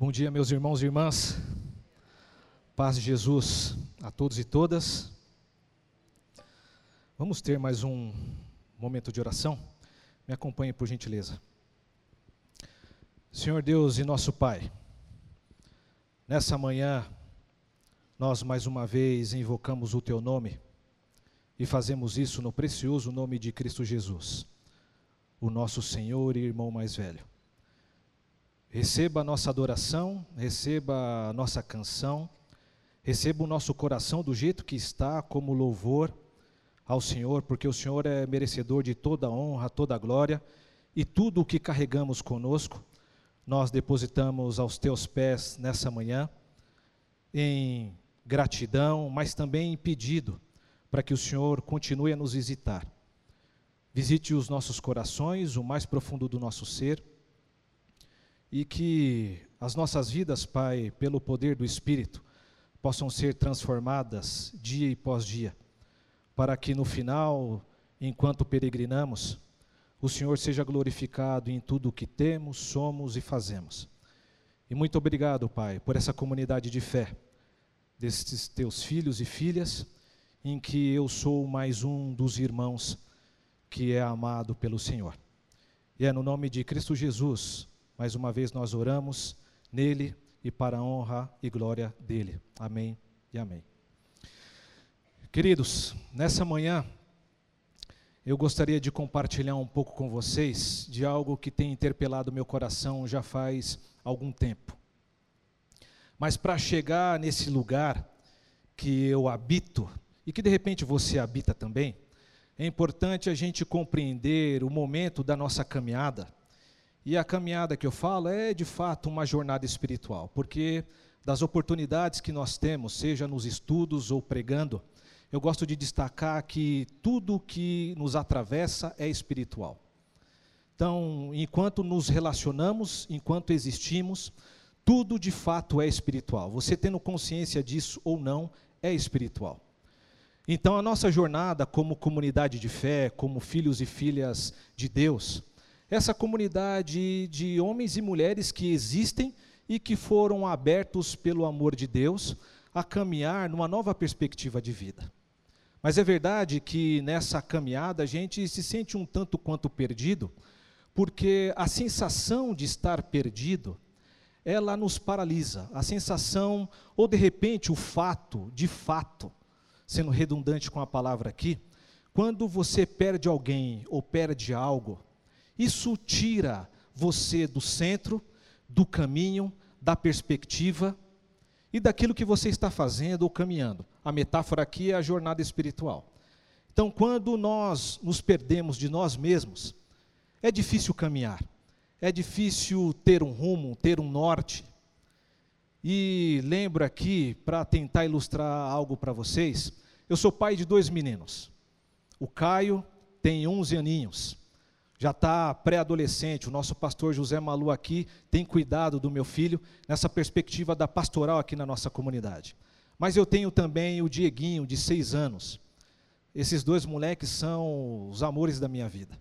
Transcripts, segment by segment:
Bom dia, meus irmãos e irmãs. Paz de Jesus a todos e todas. Vamos ter mais um momento de oração? Me acompanhe, por gentileza. Senhor Deus e nosso Pai, nessa manhã, nós mais uma vez invocamos o Teu nome e fazemos isso no precioso nome de Cristo Jesus, o nosso Senhor e irmão mais velho. Receba a nossa adoração, receba a nossa canção, receba o nosso coração do jeito que está, como louvor ao Senhor, porque o Senhor é merecedor de toda honra, toda glória, e tudo o que carregamos conosco, nós depositamos aos teus pés nessa manhã, em gratidão, mas também em pedido, para que o Senhor continue a nos visitar. Visite os nossos corações, o mais profundo do nosso ser, e que as nossas vidas, Pai, pelo poder do Espírito, possam ser transformadas dia após dia, para que no final, enquanto peregrinamos, o Senhor seja glorificado em tudo o que temos, somos e fazemos. E muito obrigado, Pai, por essa comunidade de fé, destes teus filhos e filhas, em que eu sou mais um dos irmãos que é amado pelo Senhor. E é no nome de Cristo Jesus mais uma vez nós oramos nele e para a honra e glória dele. Amém e amém. Queridos, nessa manhã eu gostaria de compartilhar um pouco com vocês de algo que tem interpelado meu coração já faz algum tempo. Mas para chegar nesse lugar que eu habito e que de repente você habita também, é importante a gente compreender o momento da nossa caminhada e a caminhada que eu falo é de fato uma jornada espiritual, porque das oportunidades que nós temos, seja nos estudos ou pregando, eu gosto de destacar que tudo que nos atravessa é espiritual. Então, enquanto nos relacionamos, enquanto existimos, tudo de fato é espiritual. Você tendo consciência disso ou não, é espiritual. Então, a nossa jornada como comunidade de fé, como filhos e filhas de Deus, essa comunidade de homens e mulheres que existem e que foram abertos pelo amor de Deus a caminhar numa nova perspectiva de vida. Mas é verdade que nessa caminhada a gente se sente um tanto quanto perdido, porque a sensação de estar perdido, ela nos paralisa. A sensação, ou de repente o fato, de fato, sendo redundante com a palavra aqui, quando você perde alguém ou perde algo, isso tira você do centro, do caminho, da perspectiva e daquilo que você está fazendo ou caminhando. A metáfora aqui é a jornada espiritual. Então, quando nós nos perdemos de nós mesmos, é difícil caminhar, é difícil ter um rumo, ter um norte. E lembro aqui, para tentar ilustrar algo para vocês, eu sou pai de dois meninos. O Caio tem 11 aninhos já está pré-adolescente. O nosso pastor José Malu aqui tem cuidado do meu filho nessa perspectiva da pastoral aqui na nossa comunidade. Mas eu tenho também o Dieguinho, de seis anos. Esses dois moleques são os amores da minha vida.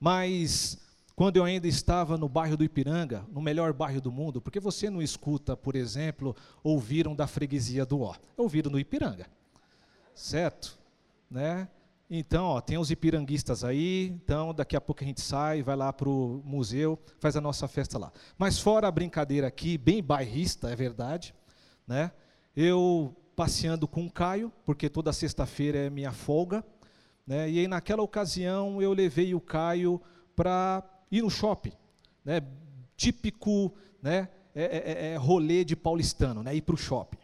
Mas quando eu ainda estava no bairro do Ipiranga, no melhor bairro do mundo, porque você não escuta, por exemplo, ouviram da freguesia do Ó, ouviram no Ipiranga, certo? Né? Então, ó, tem os ipiranguistas aí, então daqui a pouco a gente sai, vai lá para o museu, faz a nossa festa lá. Mas fora a brincadeira aqui, bem bairrista, é verdade, né? Eu passeando com o Caio, porque toda sexta-feira é minha folga, né? E aí naquela ocasião eu levei o Caio para ir no shopping, né? Típico, né? É, é, é, é rolê de paulistano, né? Ir para o shopping.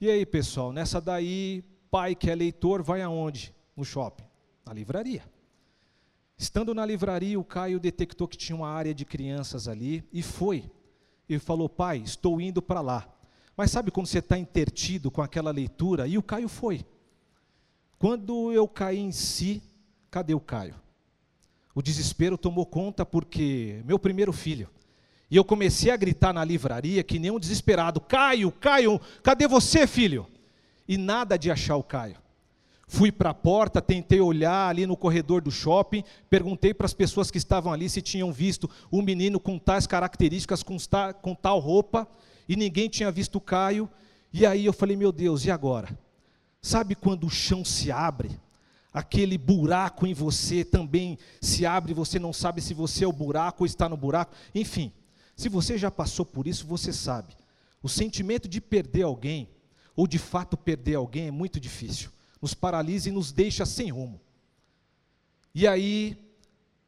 E aí, pessoal, nessa daí, pai que é leitor, vai aonde? No shopping? Na livraria. Estando na livraria, o Caio detectou que tinha uma área de crianças ali e foi. Ele falou: Pai, estou indo para lá. Mas sabe quando você está intertido com aquela leitura? E o Caio foi. Quando eu caí em si, cadê o Caio? O desespero tomou conta porque meu primeiro filho. E eu comecei a gritar na livraria que nem um desesperado: Caio, Caio, cadê você, filho? E nada de achar o Caio. Fui para a porta, tentei olhar ali no corredor do shopping, perguntei para as pessoas que estavam ali se tinham visto um menino com tais características, com, com tal roupa, e ninguém tinha visto o Caio. E aí eu falei, meu Deus, e agora? Sabe quando o chão se abre? Aquele buraco em você também se abre, você não sabe se você é o buraco ou está no buraco. Enfim, se você já passou por isso, você sabe. O sentimento de perder alguém, ou de fato perder alguém, é muito difícil nos paralisa e nos deixa sem rumo. E aí,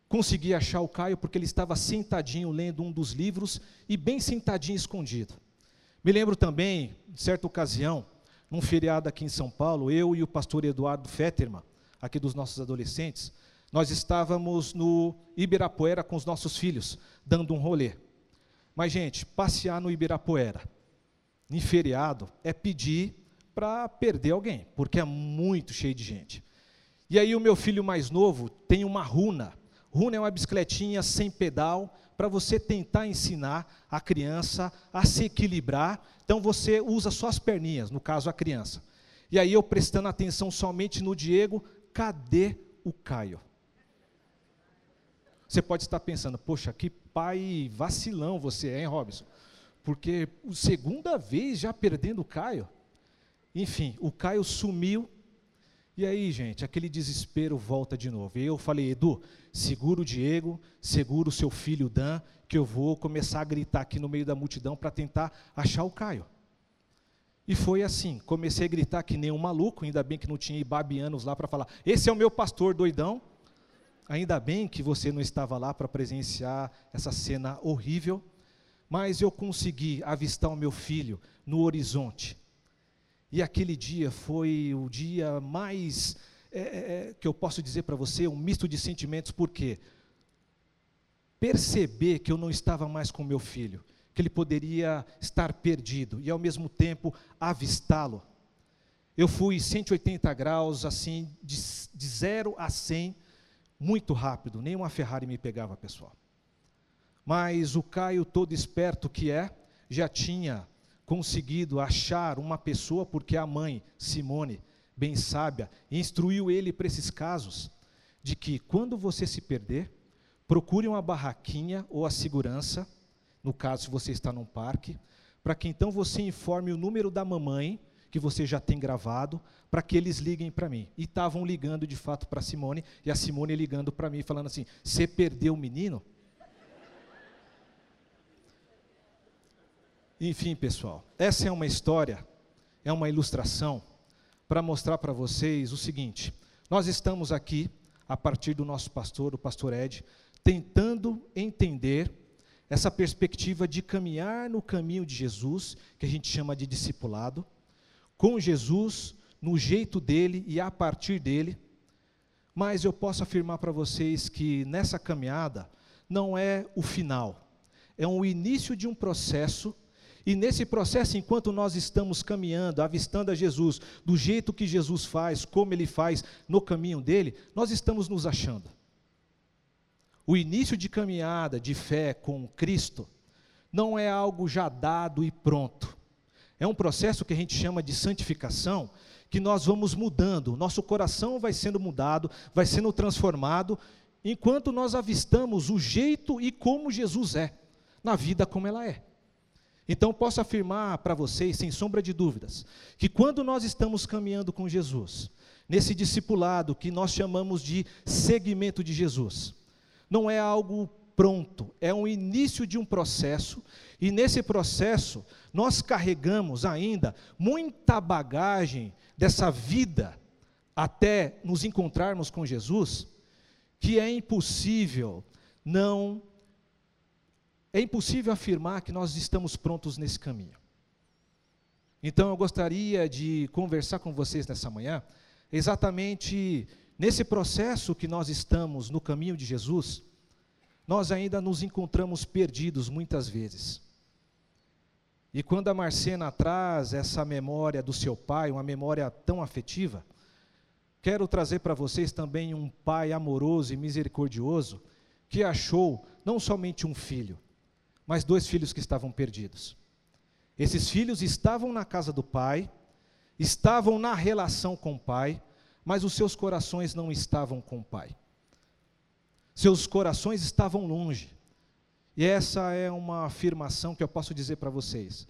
consegui achar o Caio porque ele estava sentadinho lendo um dos livros e bem sentadinho escondido. Me lembro também, em certa ocasião, num feriado aqui em São Paulo, eu e o pastor Eduardo Fetterman, aqui dos nossos adolescentes, nós estávamos no Ibirapuera com os nossos filhos, dando um rolê. Mas, gente, passear no Ibirapuera, em feriado, é pedir para perder alguém, porque é muito cheio de gente. E aí o meu filho mais novo tem uma runa. Runa é uma bicicletinha sem pedal para você tentar ensinar a criança a se equilibrar. Então você usa só as perninhas, no caso a criança. E aí eu prestando atenção somente no Diego, cadê o Caio? Você pode estar pensando, poxa, que pai vacilão você é, hein, Robson? Porque segunda vez já perdendo o Caio. Enfim, o Caio sumiu. E aí, gente, aquele desespero volta de novo. E eu falei, Edu, segura o Diego, segura o seu filho Dan, que eu vou começar a gritar aqui no meio da multidão para tentar achar o Caio. E foi assim, comecei a gritar que nem um maluco, ainda bem que não tinha ibabianos lá para falar, esse é o meu pastor doidão. Ainda bem que você não estava lá para presenciar essa cena horrível, mas eu consegui avistar o meu filho no horizonte. E aquele dia foi o dia mais, é, é, é que eu posso dizer para você, um misto de sentimentos, porque perceber que eu não estava mais com meu filho, que ele poderia estar perdido, e ao mesmo tempo avistá-lo. Eu fui 180 graus, assim, de, de 0 a 100, muito rápido, nem uma Ferrari me pegava, pessoal. Mas o Caio, todo esperto que é, já tinha conseguido achar uma pessoa, porque a mãe, Simone, bem sábia, instruiu ele para esses casos, de que quando você se perder, procure uma barraquinha ou a segurança, no caso se você está num parque, para que então você informe o número da mamãe, que você já tem gravado, para que eles liguem para mim. E estavam ligando de fato para Simone, e a Simone ligando para mim, falando assim: Você perdeu o menino? Enfim, pessoal, essa é uma história, é uma ilustração para mostrar para vocês o seguinte: nós estamos aqui, a partir do nosso pastor, o pastor Ed, tentando entender essa perspectiva de caminhar no caminho de Jesus, que a gente chama de discipulado, com Jesus, no jeito dele e a partir dele. Mas eu posso afirmar para vocês que nessa caminhada não é o final, é um início de um processo e nesse processo, enquanto nós estamos caminhando, avistando a Jesus, do jeito que Jesus faz, como ele faz no caminho dele, nós estamos nos achando. O início de caminhada de fé com Cristo não é algo já dado e pronto. É um processo que a gente chama de santificação, que nós vamos mudando, nosso coração vai sendo mudado, vai sendo transformado, enquanto nós avistamos o jeito e como Jesus é, na vida como ela é. Então, posso afirmar para vocês, sem sombra de dúvidas, que quando nós estamos caminhando com Jesus, nesse discipulado que nós chamamos de seguimento de Jesus, não é algo pronto, é um início de um processo, e nesse processo nós carregamos ainda muita bagagem dessa vida até nos encontrarmos com Jesus, que é impossível não é impossível afirmar que nós estamos prontos nesse caminho. Então eu gostaria de conversar com vocês nessa manhã, exatamente nesse processo que nós estamos no caminho de Jesus, nós ainda nos encontramos perdidos muitas vezes. E quando a Marcena traz essa memória do seu pai, uma memória tão afetiva, quero trazer para vocês também um pai amoroso e misericordioso que achou não somente um filho, mas dois filhos que estavam perdidos. Esses filhos estavam na casa do pai, estavam na relação com o pai, mas os seus corações não estavam com o Pai. Seus corações estavam longe. E essa é uma afirmação que eu posso dizer para vocês.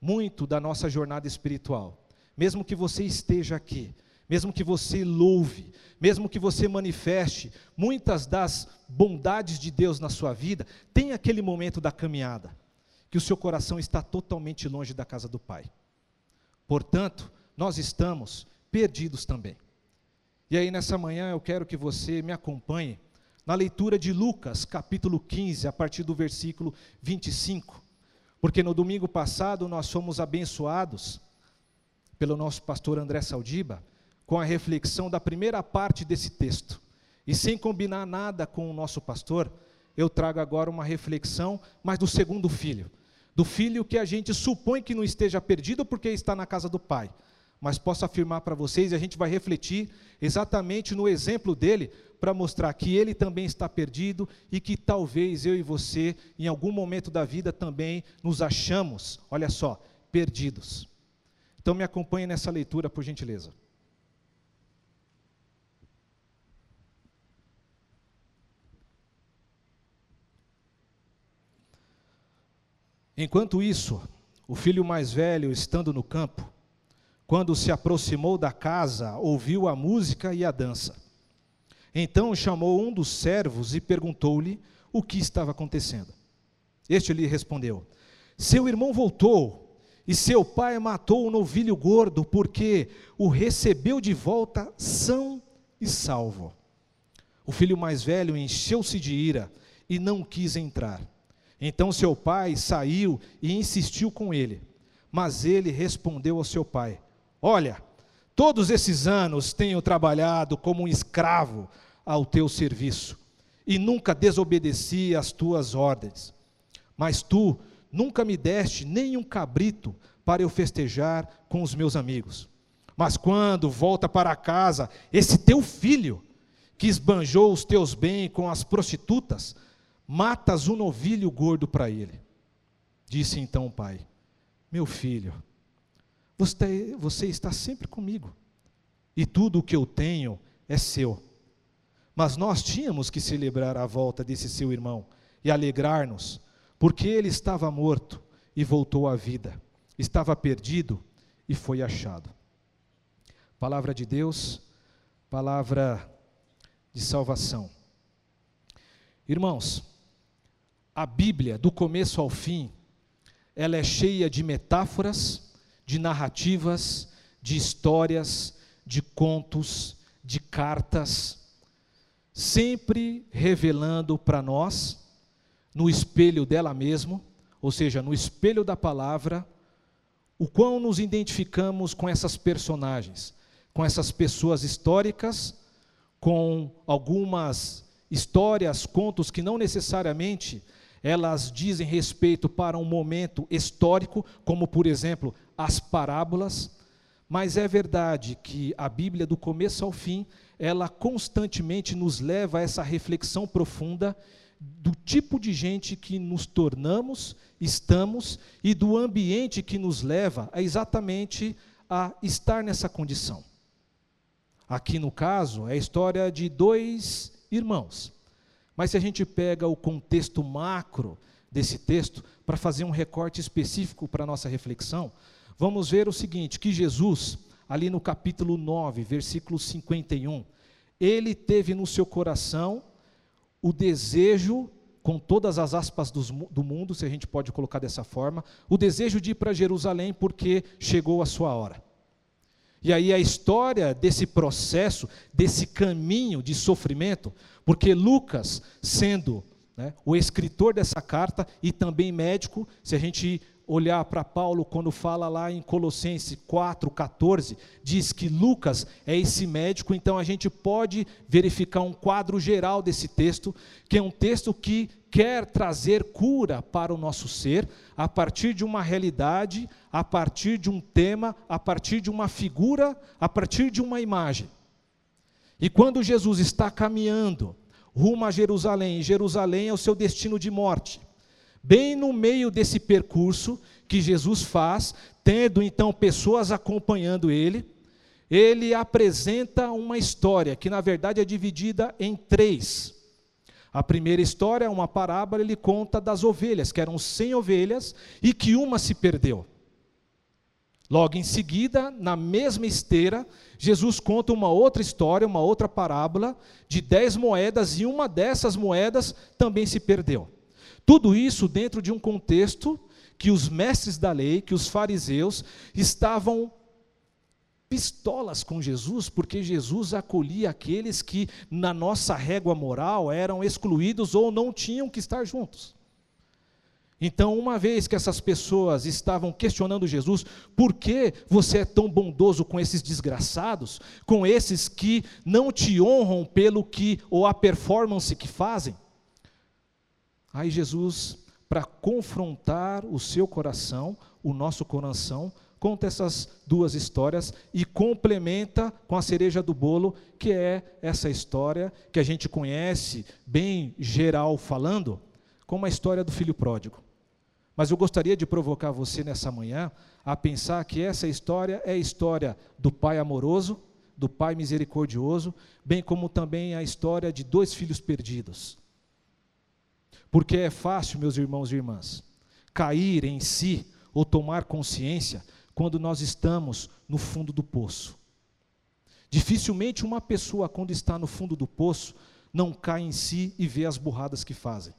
Muito da nossa jornada espiritual, mesmo que você esteja aqui, mesmo que você louve, mesmo que você manifeste muitas das bondades de Deus na sua vida, tem aquele momento da caminhada que o seu coração está totalmente longe da casa do Pai. Portanto, nós estamos perdidos também. E aí, nessa manhã, eu quero que você me acompanhe na leitura de Lucas, capítulo 15, a partir do versículo 25. Porque no domingo passado nós fomos abençoados pelo nosso pastor André Saldiba com a reflexão da primeira parte desse texto. E sem combinar nada com o nosso pastor, eu trago agora uma reflexão, mas do segundo filho. Do filho que a gente supõe que não esteja perdido porque está na casa do pai. Mas posso afirmar para vocês, e a gente vai refletir exatamente no exemplo dele, para mostrar que ele também está perdido e que talvez eu e você, em algum momento da vida, também nos achamos, olha só, perdidos. Então me acompanhe nessa leitura, por gentileza. Enquanto isso, o filho mais velho, estando no campo, quando se aproximou da casa, ouviu a música e a dança. Então chamou um dos servos e perguntou-lhe o que estava acontecendo. Este lhe respondeu: Seu irmão voltou, e seu pai matou o novilho gordo, porque o recebeu de volta são e salvo. O filho mais velho encheu-se de ira e não quis entrar. Então seu pai saiu e insistiu com ele. Mas ele respondeu ao seu pai: Olha, todos esses anos tenho trabalhado como um escravo ao teu serviço e nunca desobedeci às tuas ordens. Mas tu nunca me deste nem um cabrito para eu festejar com os meus amigos. Mas quando volta para casa esse teu filho, que esbanjou os teus bens com as prostitutas, matas um novilho gordo para ele. Disse então o pai: Meu filho, você, você está sempre comigo, e tudo o que eu tenho é seu. Mas nós tínhamos que celebrar a volta desse seu irmão e alegrar-nos, porque ele estava morto e voltou à vida, estava perdido e foi achado. Palavra de Deus, palavra de salvação. Irmãos, a Bíblia, do começo ao fim, ela é cheia de metáforas, de narrativas, de histórias, de contos, de cartas, sempre revelando para nós, no espelho dela mesmo, ou seja, no espelho da palavra, o quão nos identificamos com essas personagens, com essas pessoas históricas, com algumas histórias, contos que não necessariamente elas dizem respeito para um momento histórico, como por exemplo as parábolas, mas é verdade que a Bíblia, do começo ao fim, ela constantemente nos leva a essa reflexão profunda do tipo de gente que nos tornamos, estamos, e do ambiente que nos leva a exatamente a estar nessa condição. Aqui no caso, é a história de dois irmãos mas se a gente pega o contexto macro desse texto, para fazer um recorte específico para a nossa reflexão, vamos ver o seguinte: que Jesus, ali no capítulo 9, versículo 51, ele teve no seu coração o desejo, com todas as aspas do mundo, se a gente pode colocar dessa forma, o desejo de ir para Jerusalém porque chegou a sua hora. E aí a história desse processo, desse caminho de sofrimento, porque Lucas, sendo né, o escritor dessa carta e também médico, se a gente olhar para Paulo quando fala lá em Colossenses 4:14, diz que Lucas é esse médico, então a gente pode verificar um quadro geral desse texto, que é um texto que quer trazer cura para o nosso ser a partir de uma realidade, a partir de um tema, a partir de uma figura, a partir de uma imagem. E quando Jesus está caminhando rumo a Jerusalém, e Jerusalém é o seu destino de morte, Bem no meio desse percurso que Jesus faz, tendo então pessoas acompanhando ele, ele apresenta uma história que, na verdade, é dividida em três. A primeira história é uma parábola, ele conta das ovelhas, que eram cem ovelhas e que uma se perdeu. Logo em seguida, na mesma esteira, Jesus conta uma outra história, uma outra parábola de dez moedas e uma dessas moedas também se perdeu. Tudo isso dentro de um contexto que os mestres da lei, que os fariseus estavam pistolas com Jesus, porque Jesus acolhia aqueles que, na nossa régua moral, eram excluídos ou não tinham que estar juntos. Então, uma vez que essas pessoas estavam questionando Jesus, por que você é tão bondoso com esses desgraçados, com esses que não te honram pelo que ou a performance que fazem? Aí Jesus, para confrontar o seu coração, o nosso coração, conta essas duas histórias e complementa com a cereja do bolo, que é essa história que a gente conhece, bem geral falando, como a história do filho pródigo. Mas eu gostaria de provocar você nessa manhã a pensar que essa história é a história do pai amoroso, do pai misericordioso, bem como também a história de dois filhos perdidos. Porque é fácil, meus irmãos e irmãs, cair em si ou tomar consciência quando nós estamos no fundo do poço. Dificilmente uma pessoa, quando está no fundo do poço, não cai em si e vê as burradas que fazem.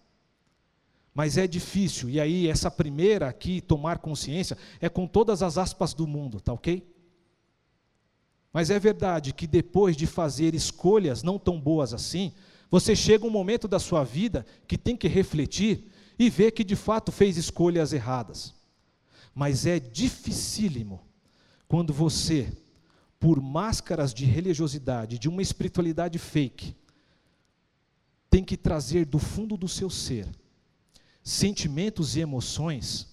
Mas é difícil, e aí essa primeira aqui, tomar consciência, é com todas as aspas do mundo, tá ok? Mas é verdade que depois de fazer escolhas não tão boas assim, você chega um momento da sua vida que tem que refletir e ver que de fato fez escolhas erradas. Mas é dificílimo quando você, por máscaras de religiosidade, de uma espiritualidade fake, tem que trazer do fundo do seu ser sentimentos e emoções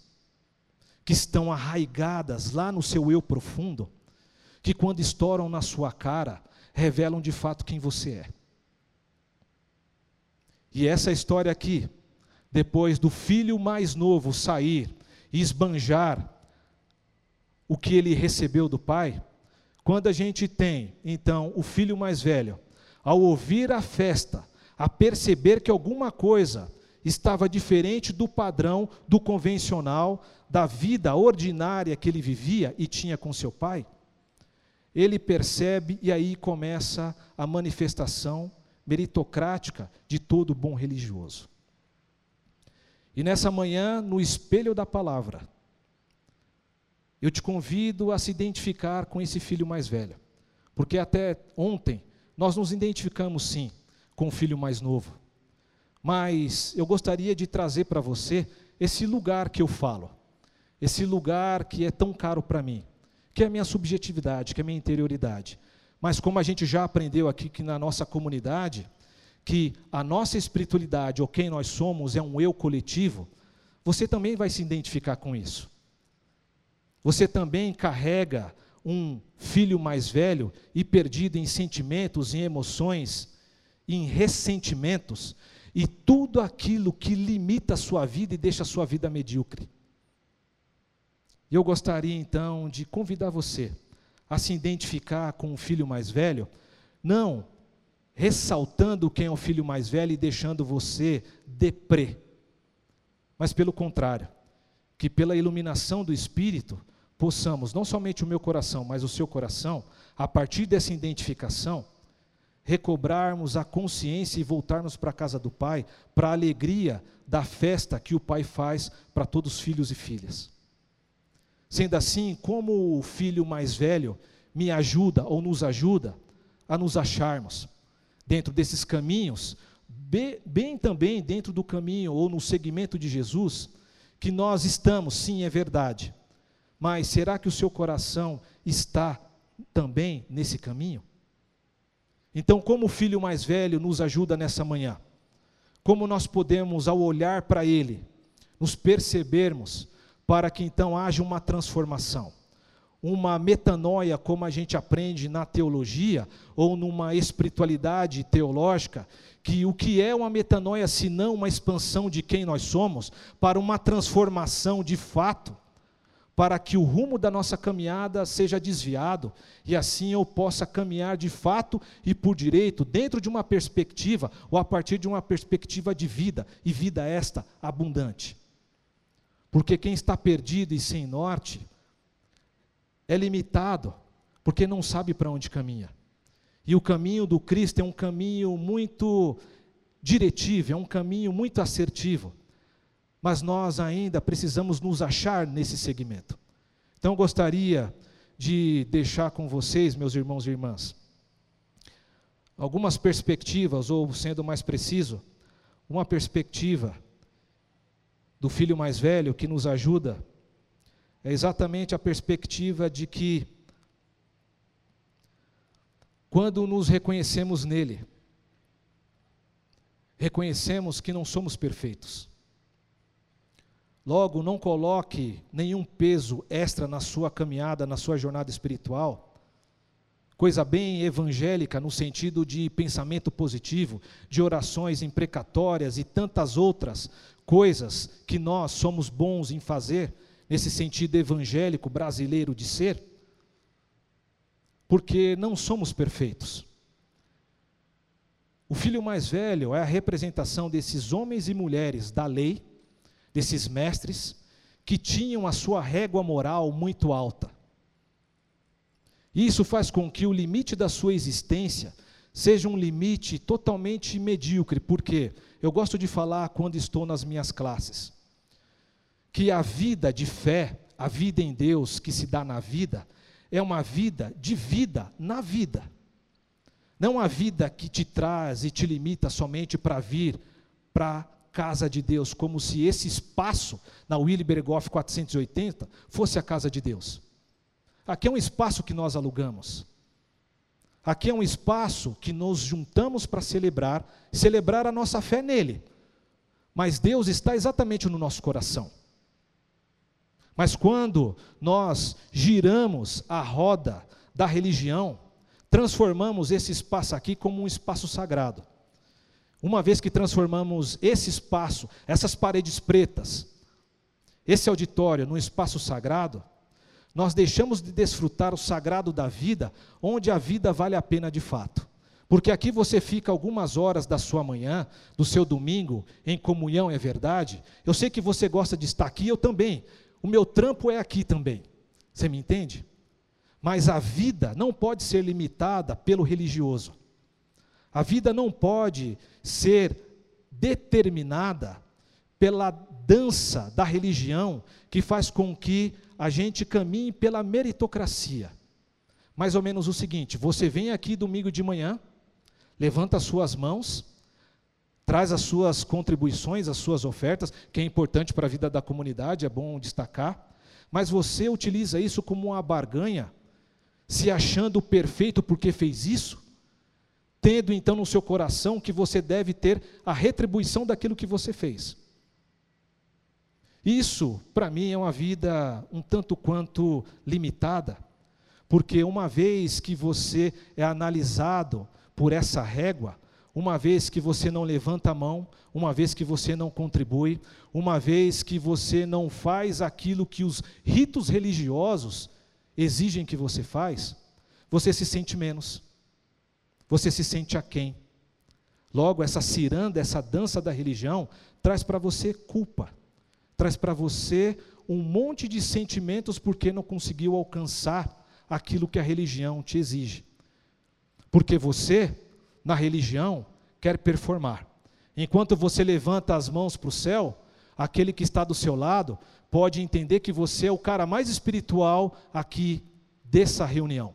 que estão arraigadas lá no seu eu profundo, que quando estouram na sua cara, revelam de fato quem você é. E essa história aqui, depois do filho mais novo sair e esbanjar o que ele recebeu do pai, quando a gente tem, então, o filho mais velho, ao ouvir a festa, a perceber que alguma coisa estava diferente do padrão, do convencional, da vida ordinária que ele vivia e tinha com seu pai, ele percebe e aí começa a manifestação meritocrática de todo bom religioso. E nessa manhã, no espelho da palavra, eu te convido a se identificar com esse filho mais velho, porque até ontem nós nos identificamos sim com o filho mais novo mas eu gostaria de trazer para você esse lugar que eu falo, esse lugar que é tão caro para mim, que é a minha subjetividade, que é a minha interioridade. Mas como a gente já aprendeu aqui que na nossa comunidade, que a nossa espiritualidade, ou quem nós somos, é um eu coletivo, você também vai se identificar com isso. Você também carrega um filho mais velho e perdido em sentimentos, em emoções, em ressentimentos, e tudo aquilo que limita a sua vida e deixa a sua vida medíocre. Eu gostaria então de convidar você a se identificar com o filho mais velho, não ressaltando quem é o filho mais velho e deixando você deprê, mas pelo contrário, que pela iluminação do Espírito possamos, não somente o meu coração, mas o seu coração, a partir dessa identificação, recobrarmos a consciência e voltarmos para a casa do Pai, para a alegria da festa que o Pai faz para todos os filhos e filhas. Sendo assim, como o filho mais velho me ajuda ou nos ajuda a nos acharmos dentro desses caminhos, bem, bem também dentro do caminho ou no segmento de Jesus, que nós estamos, sim, é verdade. Mas será que o seu coração está também nesse caminho? Então, como o filho mais velho nos ajuda nessa manhã? Como nós podemos, ao olhar para ele, nos percebermos para que então haja uma transformação, uma metanoia, como a gente aprende na teologia ou numa espiritualidade teológica, que o que é uma metanoia se não uma expansão de quem nós somos para uma transformação de fato, para que o rumo da nossa caminhada seja desviado e assim eu possa caminhar de fato e por direito, dentro de uma perspectiva ou a partir de uma perspectiva de vida, e vida esta abundante. Porque quem está perdido e sem norte é limitado, porque não sabe para onde caminha. E o caminho do Cristo é um caminho muito diretivo, é um caminho muito assertivo mas nós ainda precisamos nos achar nesse segmento. Então gostaria de deixar com vocês, meus irmãos e irmãs, algumas perspectivas, ou sendo mais preciso, uma perspectiva do filho mais velho que nos ajuda é exatamente a perspectiva de que quando nos reconhecemos nele, reconhecemos que não somos perfeitos. Logo, não coloque nenhum peso extra na sua caminhada, na sua jornada espiritual. Coisa bem evangélica no sentido de pensamento positivo, de orações imprecatórias e tantas outras coisas que nós somos bons em fazer, nesse sentido evangélico brasileiro de ser, porque não somos perfeitos. O filho mais velho é a representação desses homens e mulheres da lei desses mestres que tinham a sua régua moral muito alta. Isso faz com que o limite da sua existência seja um limite totalmente medíocre, porque eu gosto de falar quando estou nas minhas classes, que a vida de fé, a vida em Deus que se dá na vida, é uma vida de vida na vida. Não a vida que te traz e te limita somente para vir para casa de Deus, como se esse espaço na Willy Bergoff 480 fosse a casa de Deus. Aqui é um espaço que nós alugamos. Aqui é um espaço que nos juntamos para celebrar, celebrar a nossa fé nele. Mas Deus está exatamente no nosso coração. Mas quando nós giramos a roda da religião, transformamos esse espaço aqui como um espaço sagrado. Uma vez que transformamos esse espaço, essas paredes pretas, esse auditório num espaço sagrado, nós deixamos de desfrutar o sagrado da vida, onde a vida vale a pena de fato. Porque aqui você fica algumas horas da sua manhã, do seu domingo, em comunhão, é verdade. Eu sei que você gosta de estar aqui, eu também. O meu trampo é aqui também. Você me entende? Mas a vida não pode ser limitada pelo religioso. A vida não pode ser determinada pela dança da religião que faz com que a gente caminhe pela meritocracia. Mais ou menos o seguinte: você vem aqui domingo de manhã, levanta as suas mãos, traz as suas contribuições, as suas ofertas, que é importante para a vida da comunidade, é bom destacar, mas você utiliza isso como uma barganha, se achando perfeito porque fez isso, tendo então no seu coração que você deve ter a retribuição daquilo que você fez. Isso, para mim, é uma vida um tanto quanto limitada, porque uma vez que você é analisado por essa régua, uma vez que você não levanta a mão, uma vez que você não contribui, uma vez que você não faz aquilo que os ritos religiosos exigem que você faz, você se sente menos você se sente aquém. Logo, essa ciranda, essa dança da religião, traz para você culpa, traz para você um monte de sentimentos porque não conseguiu alcançar aquilo que a religião te exige. Porque você, na religião, quer performar. Enquanto você levanta as mãos para o céu, aquele que está do seu lado pode entender que você é o cara mais espiritual aqui dessa reunião.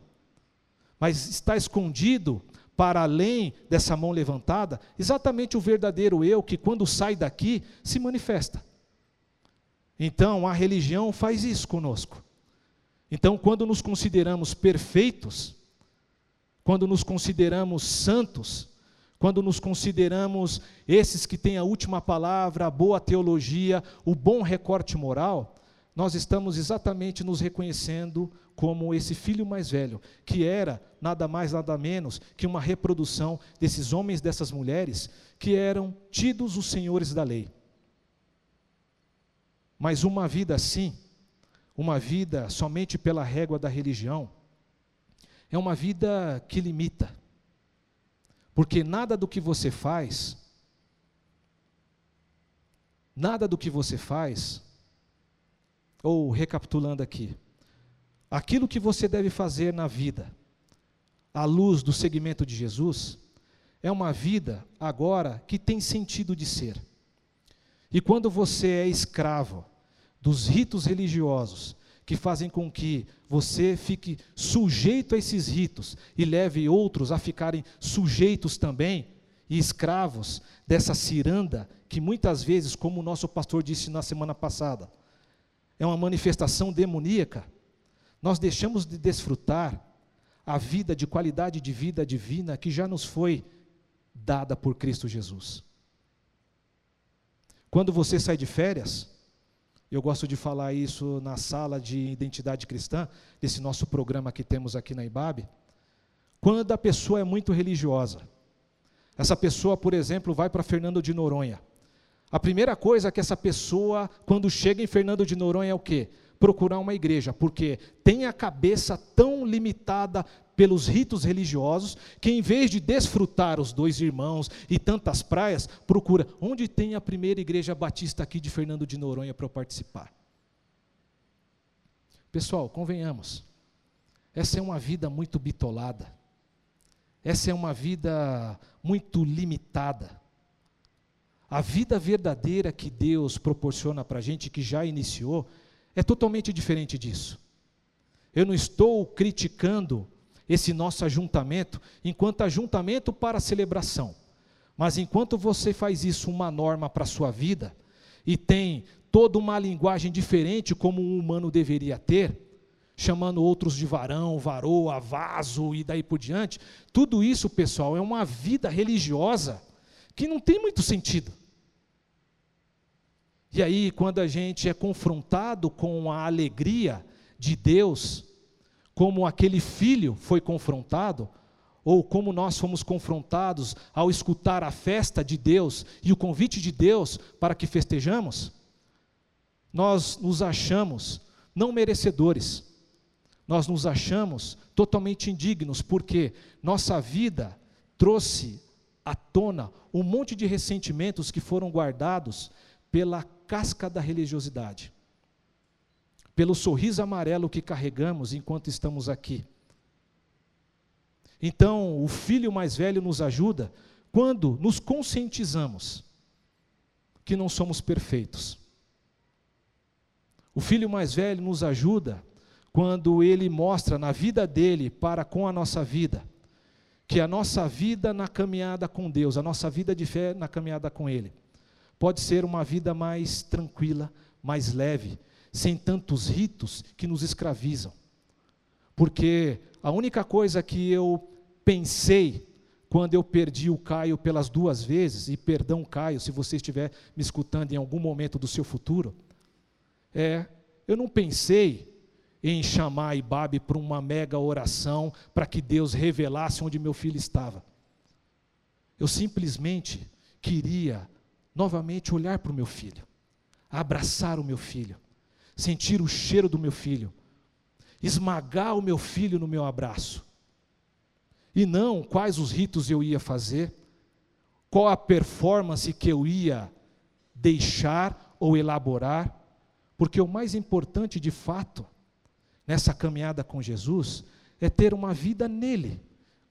Mas está escondido para além dessa mão levantada, exatamente o verdadeiro eu que, quando sai daqui, se manifesta. Então, a religião faz isso conosco. Então, quando nos consideramos perfeitos, quando nos consideramos santos, quando nos consideramos esses que têm a última palavra, a boa teologia, o bom recorte moral, nós estamos exatamente nos reconhecendo como esse filho mais velho, que era nada mais, nada menos que uma reprodução desses homens, dessas mulheres, que eram tidos os senhores da lei. Mas uma vida assim, uma vida somente pela régua da religião, é uma vida que limita. Porque nada do que você faz, nada do que você faz, ou recapitulando aqui, aquilo que você deve fazer na vida, à luz do segmento de Jesus, é uma vida agora que tem sentido de ser. E quando você é escravo dos ritos religiosos, que fazem com que você fique sujeito a esses ritos e leve outros a ficarem sujeitos também e escravos dessa ciranda que muitas vezes, como o nosso pastor disse na semana passada, é uma manifestação demoníaca. Nós deixamos de desfrutar a vida de qualidade de vida divina que já nos foi dada por Cristo Jesus. Quando você sai de férias, eu gosto de falar isso na sala de identidade cristã, desse nosso programa que temos aqui na IBAB. Quando a pessoa é muito religiosa, essa pessoa, por exemplo, vai para Fernando de Noronha. A primeira coisa que essa pessoa, quando chega em Fernando de Noronha, é o quê? Procurar uma igreja, porque tem a cabeça tão limitada pelos ritos religiosos, que em vez de desfrutar os dois irmãos e tantas praias, procura onde tem a primeira igreja batista aqui de Fernando de Noronha para eu participar. Pessoal, convenhamos, essa é uma vida muito bitolada, essa é uma vida muito limitada. A vida verdadeira que Deus proporciona para a gente, que já iniciou, é totalmente diferente disso. Eu não estou criticando esse nosso ajuntamento enquanto ajuntamento para celebração. Mas enquanto você faz isso uma norma para a sua vida e tem toda uma linguagem diferente como um humano deveria ter, chamando outros de varão, varoa, vaso e daí por diante, tudo isso, pessoal, é uma vida religiosa que não tem muito sentido. E aí, quando a gente é confrontado com a alegria de Deus, como aquele filho foi confrontado, ou como nós fomos confrontados ao escutar a festa de Deus e o convite de Deus para que festejamos, nós nos achamos não merecedores, nós nos achamos totalmente indignos, porque nossa vida trouxe à tona um monte de ressentimentos que foram guardados pela casca da religiosidade pelo sorriso amarelo que carregamos enquanto estamos aqui. Então, o filho mais velho nos ajuda quando nos conscientizamos que não somos perfeitos. O filho mais velho nos ajuda quando ele mostra na vida dele para com a nossa vida que a nossa vida na caminhada com Deus, a nossa vida de fé na caminhada com Ele, pode ser uma vida mais tranquila, mais leve, sem tantos ritos que nos escravizam. Porque a única coisa que eu pensei quando eu perdi o Caio pelas duas vezes, e perdão, Caio, se você estiver me escutando em algum momento do seu futuro, é, eu não pensei em chamar a Ibabe para uma mega oração para que Deus revelasse onde meu filho estava. Eu simplesmente queria novamente olhar para o meu filho, abraçar o meu filho, sentir o cheiro do meu filho, esmagar o meu filho no meu abraço. E não quais os ritos eu ia fazer, qual a performance que eu ia deixar ou elaborar, porque o mais importante de fato nessa caminhada com Jesus é ter uma vida nele,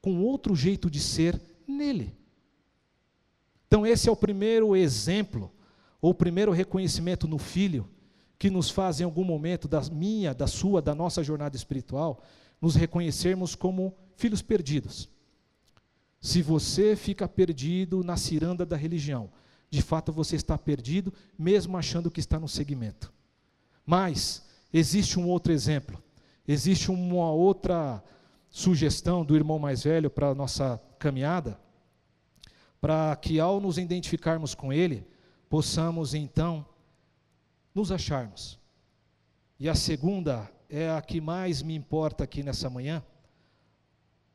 com outro jeito de ser nele. Então, esse é o primeiro exemplo, ou o primeiro reconhecimento no filho que nos faz, em algum momento da minha, da sua, da nossa jornada espiritual, nos reconhecermos como filhos perdidos. Se você fica perdido na ciranda da religião, de fato você está perdido, mesmo achando que está no segmento. Mas existe um outro exemplo, existe uma outra sugestão do irmão mais velho para a nossa caminhada, para que ao nos identificarmos com ele, possamos então nos acharmos. E a segunda é a que mais me importa aqui nessa manhã,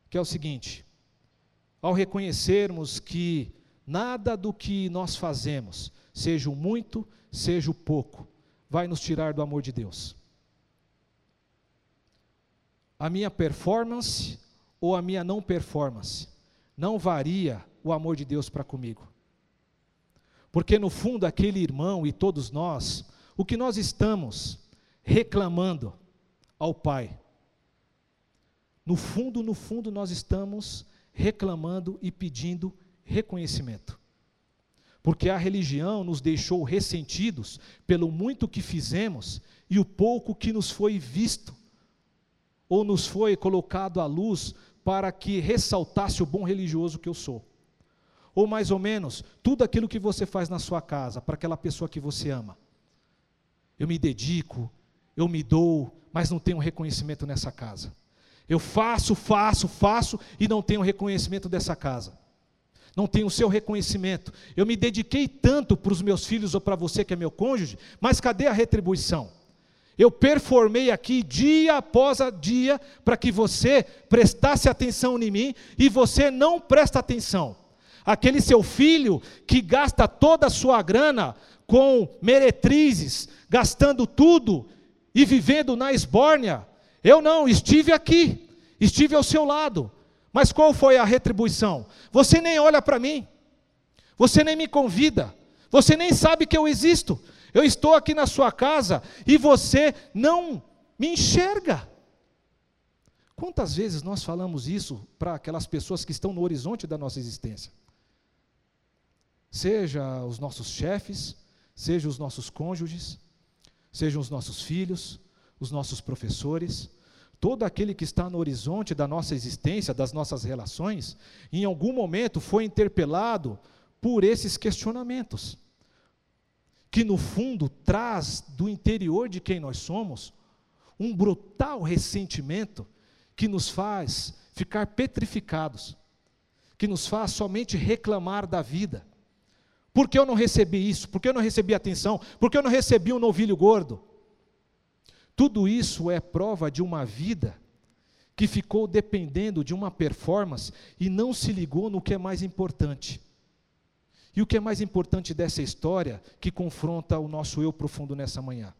que é o seguinte: ao reconhecermos que nada do que nós fazemos, seja o muito, seja o pouco, vai nos tirar do amor de Deus. a minha performance ou a minha não performance, não varia o amor de Deus para comigo. Porque no fundo, aquele irmão e todos nós, o que nós estamos reclamando ao Pai, no fundo, no fundo, nós estamos reclamando e pedindo reconhecimento. Porque a religião nos deixou ressentidos pelo muito que fizemos e o pouco que nos foi visto, ou nos foi colocado à luz para que ressaltasse o bom religioso que eu sou. Ou mais ou menos, tudo aquilo que você faz na sua casa, para aquela pessoa que você ama. Eu me dedico, eu me dou, mas não tenho reconhecimento nessa casa. Eu faço, faço, faço e não tenho reconhecimento dessa casa. Não tenho o seu reconhecimento. Eu me dediquei tanto para os meus filhos ou para você que é meu cônjuge, mas cadê a retribuição? Eu performei aqui dia após dia para que você prestasse atenção em mim e você não presta atenção. Aquele seu filho que gasta toda a sua grana com meretrizes, gastando tudo e vivendo na esbórnia, eu não, estive aqui, estive ao seu lado. Mas qual foi a retribuição? Você nem olha para mim, você nem me convida, você nem sabe que eu existo. Eu estou aqui na sua casa e você não me enxerga. Quantas vezes nós falamos isso para aquelas pessoas que estão no horizonte da nossa existência? Seja os nossos chefes, seja os nossos cônjuges, sejam os nossos filhos, os nossos professores, todo aquele que está no horizonte da nossa existência, das nossas relações, em algum momento foi interpelado por esses questionamentos, que no fundo traz do interior de quem nós somos um brutal ressentimento que nos faz ficar petrificados, que nos faz somente reclamar da vida. Por que eu não recebi isso? Por que eu não recebi atenção? Por que eu não recebi um novilho gordo? Tudo isso é prova de uma vida que ficou dependendo de uma performance e não se ligou no que é mais importante. E o que é mais importante dessa história, que confronta o nosso eu profundo nessa manhã,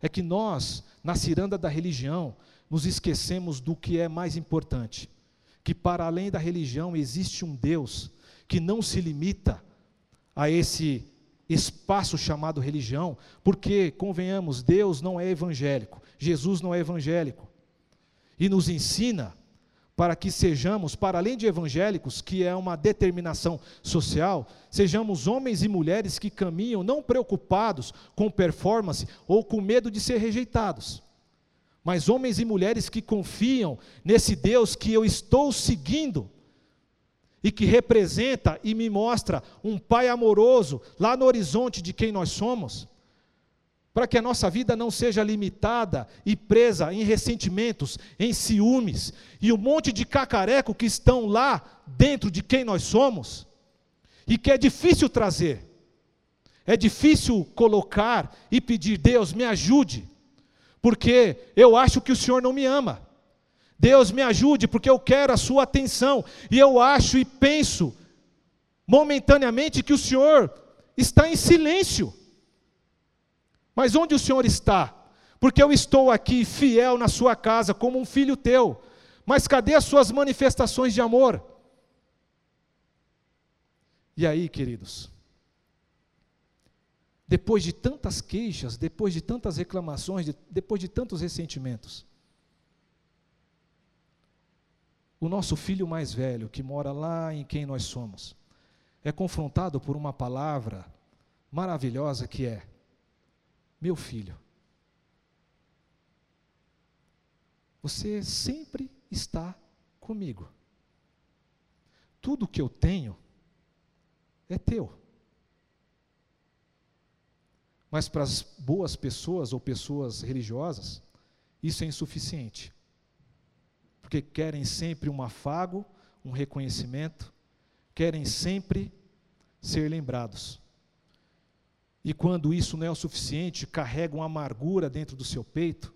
é que nós, na ciranda da religião, nos esquecemos do que é mais importante. Que para além da religião existe um Deus que não se limita a esse espaço chamado religião, porque, convenhamos, Deus não é evangélico, Jesus não é evangélico, e nos ensina para que sejamos, para além de evangélicos, que é uma determinação social, sejamos homens e mulheres que caminham não preocupados com performance ou com medo de ser rejeitados, mas homens e mulheres que confiam nesse Deus que eu estou seguindo e que representa e me mostra um Pai amoroso lá no horizonte de quem nós somos, para que a nossa vida não seja limitada e presa em ressentimentos, em ciúmes e um monte de cacareco que estão lá dentro de quem nós somos e que é difícil trazer. É difícil colocar e pedir, Deus, me ajude, porque eu acho que o Senhor não me ama. Deus me ajude, porque eu quero a sua atenção. E eu acho e penso, momentaneamente, que o Senhor está em silêncio. Mas onde o Senhor está? Porque eu estou aqui fiel na sua casa, como um filho teu. Mas cadê as suas manifestações de amor? E aí, queridos? Depois de tantas queixas, depois de tantas reclamações, depois de tantos ressentimentos, o nosso filho mais velho, que mora lá em quem nós somos, é confrontado por uma palavra maravilhosa que é: Meu filho, você sempre está comigo. Tudo que eu tenho é teu. Mas para as boas pessoas ou pessoas religiosas, isso é insuficiente porque querem sempre um afago, um reconhecimento, querem sempre ser lembrados. E quando isso não é o suficiente, carregam amargura dentro do seu peito,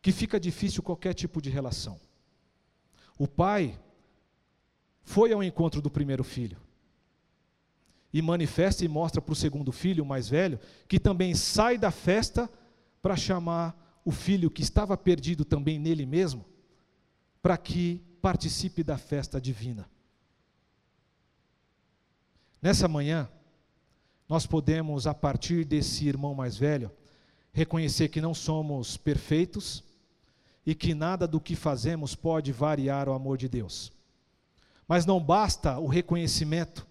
que fica difícil qualquer tipo de relação. O pai foi ao encontro do primeiro filho e manifesta e mostra para o segundo filho, o mais velho, que também sai da festa para chamar o filho que estava perdido também nele mesmo, para que participe da festa divina. Nessa manhã, nós podemos, a partir desse irmão mais velho, reconhecer que não somos perfeitos e que nada do que fazemos pode variar o amor de Deus. Mas não basta o reconhecimento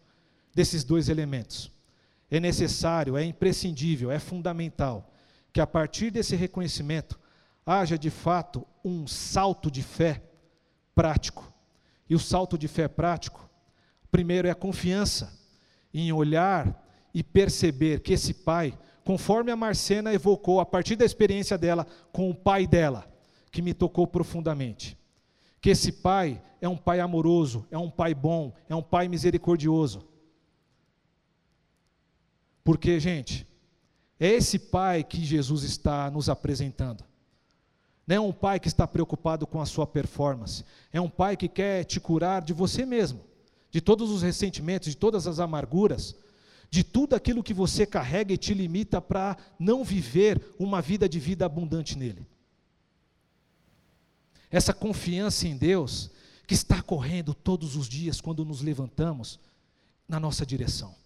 desses dois elementos. É necessário, é imprescindível, é fundamental que a partir desse reconhecimento haja de fato um salto de fé prático. E o salto de fé prático, primeiro é a confiança em olhar e perceber que esse pai, conforme a Marcena evocou a partir da experiência dela com o pai dela, que me tocou profundamente. Que esse pai é um pai amoroso, é um pai bom, é um pai misericordioso. Porque, gente, é esse pai que Jesus está nos apresentando. Não é um pai que está preocupado com a sua performance. É um pai que quer te curar de você mesmo, de todos os ressentimentos, de todas as amarguras, de tudo aquilo que você carrega e te limita para não viver uma vida de vida abundante nele. Essa confiança em Deus que está correndo todos os dias quando nos levantamos na nossa direção.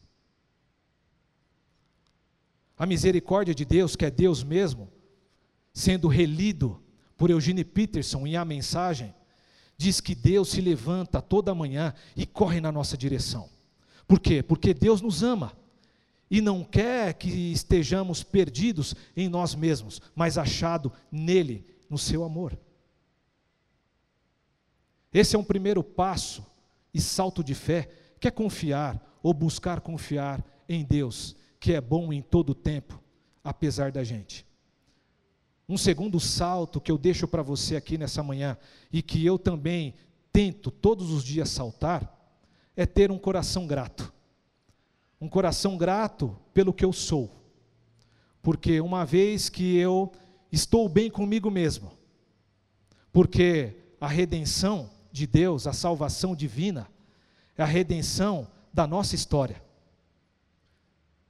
A misericórdia de Deus, que é Deus mesmo, sendo relido por Eugene Peterson em A Mensagem, diz que Deus se levanta toda manhã e corre na nossa direção. Por quê? Porque Deus nos ama e não quer que estejamos perdidos em nós mesmos, mas achado nele, no seu amor. Esse é um primeiro passo e salto de fé, que é confiar ou buscar confiar em Deus, que é bom em todo o tempo, apesar da gente. Um segundo salto que eu deixo para você aqui nessa manhã e que eu também tento todos os dias saltar é ter um coração grato. Um coração grato pelo que eu sou. Porque uma vez que eu estou bem comigo mesmo, porque a redenção de Deus, a salvação divina, é a redenção da nossa história.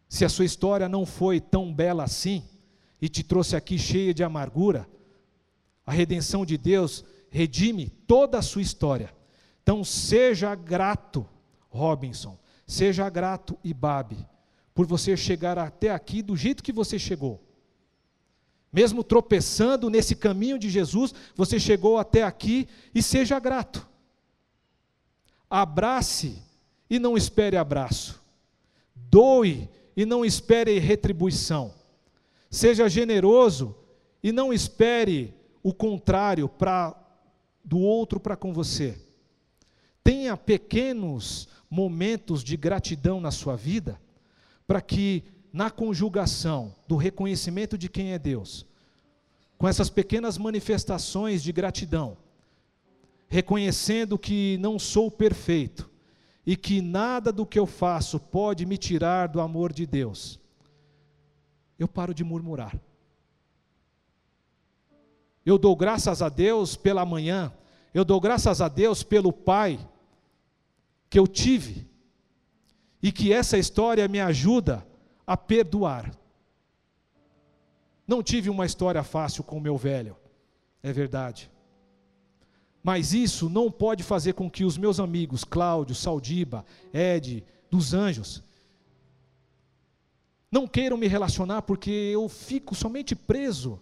Se a sua história não foi tão bela assim, e te trouxe aqui cheia de amargura, a redenção de Deus redime toda a sua história. Então seja grato, Robinson, seja grato, Ibabe, por você chegar até aqui do jeito que você chegou. Mesmo tropeçando nesse caminho de Jesus, você chegou até aqui e seja grato. Abrace e não espere abraço. Doe e não espere retribuição. Seja generoso e não espere o contrário para do outro para com você. Tenha pequenos momentos de gratidão na sua vida, para que na conjugação do reconhecimento de quem é Deus, com essas pequenas manifestações de gratidão, reconhecendo que não sou perfeito e que nada do que eu faço pode me tirar do amor de Deus eu paro de murmurar. Eu dou graças a Deus pela manhã, eu dou graças a Deus pelo pai que eu tive, e que essa história me ajuda a perdoar. Não tive uma história fácil com o meu velho, é verdade. Mas isso não pode fazer com que os meus amigos, Cláudio, Saldiba, Ed, dos Anjos, não queiram me relacionar porque eu fico somente preso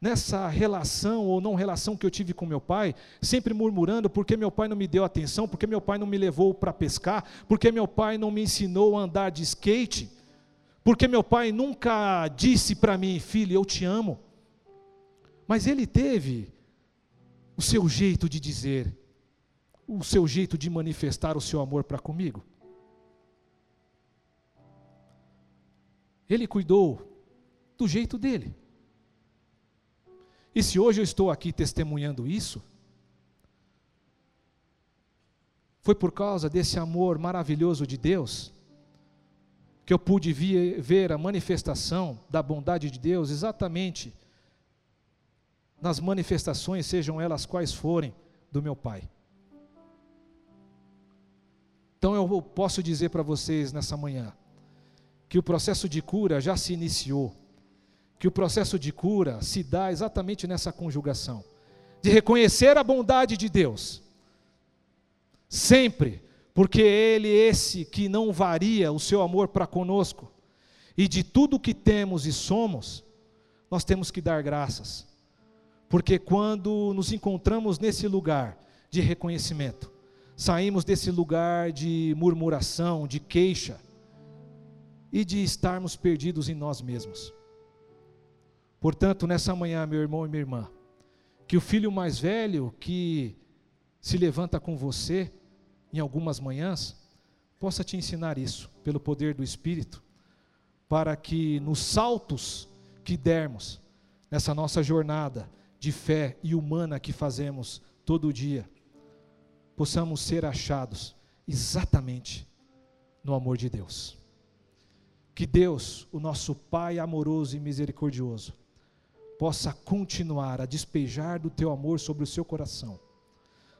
nessa relação ou não relação que eu tive com meu pai, sempre murmurando porque meu pai não me deu atenção, porque meu pai não me levou para pescar, porque meu pai não me ensinou a andar de skate, porque meu pai nunca disse para mim, filho, eu te amo. Mas ele teve o seu jeito de dizer, o seu jeito de manifestar o seu amor para comigo. Ele cuidou do jeito dele. E se hoje eu estou aqui testemunhando isso, foi por causa desse amor maravilhoso de Deus que eu pude ver a manifestação da bondade de Deus exatamente nas manifestações, sejam elas quais forem, do meu Pai. Então eu posso dizer para vocês nessa manhã, que o processo de cura já se iniciou, que o processo de cura se dá exatamente nessa conjugação de reconhecer a bondade de Deus, sempre, porque Ele é esse que não varia o seu amor para conosco, e de tudo que temos e somos, nós temos que dar graças, porque quando nos encontramos nesse lugar de reconhecimento, saímos desse lugar de murmuração, de queixa, e de estarmos perdidos em nós mesmos. Portanto, nessa manhã, meu irmão e minha irmã, que o filho mais velho que se levanta com você em algumas manhãs, possa te ensinar isso, pelo poder do Espírito, para que nos saltos que dermos nessa nossa jornada de fé e humana que fazemos todo dia, possamos ser achados exatamente no amor de Deus. Que Deus, o nosso Pai amoroso e misericordioso, possa continuar a despejar do teu amor sobre o seu coração,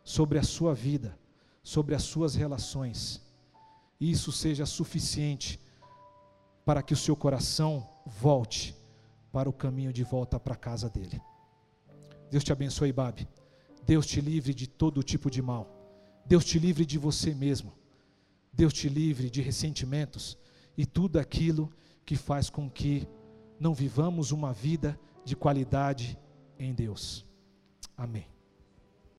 sobre a sua vida, sobre as suas relações. E isso seja suficiente para que o seu coração volte para o caminho de volta para a casa dele. Deus te abençoe, Babi. Deus te livre de todo tipo de mal. Deus te livre de você mesmo. Deus te livre de ressentimentos e tudo aquilo que faz com que não vivamos uma vida de qualidade em Deus. Amém.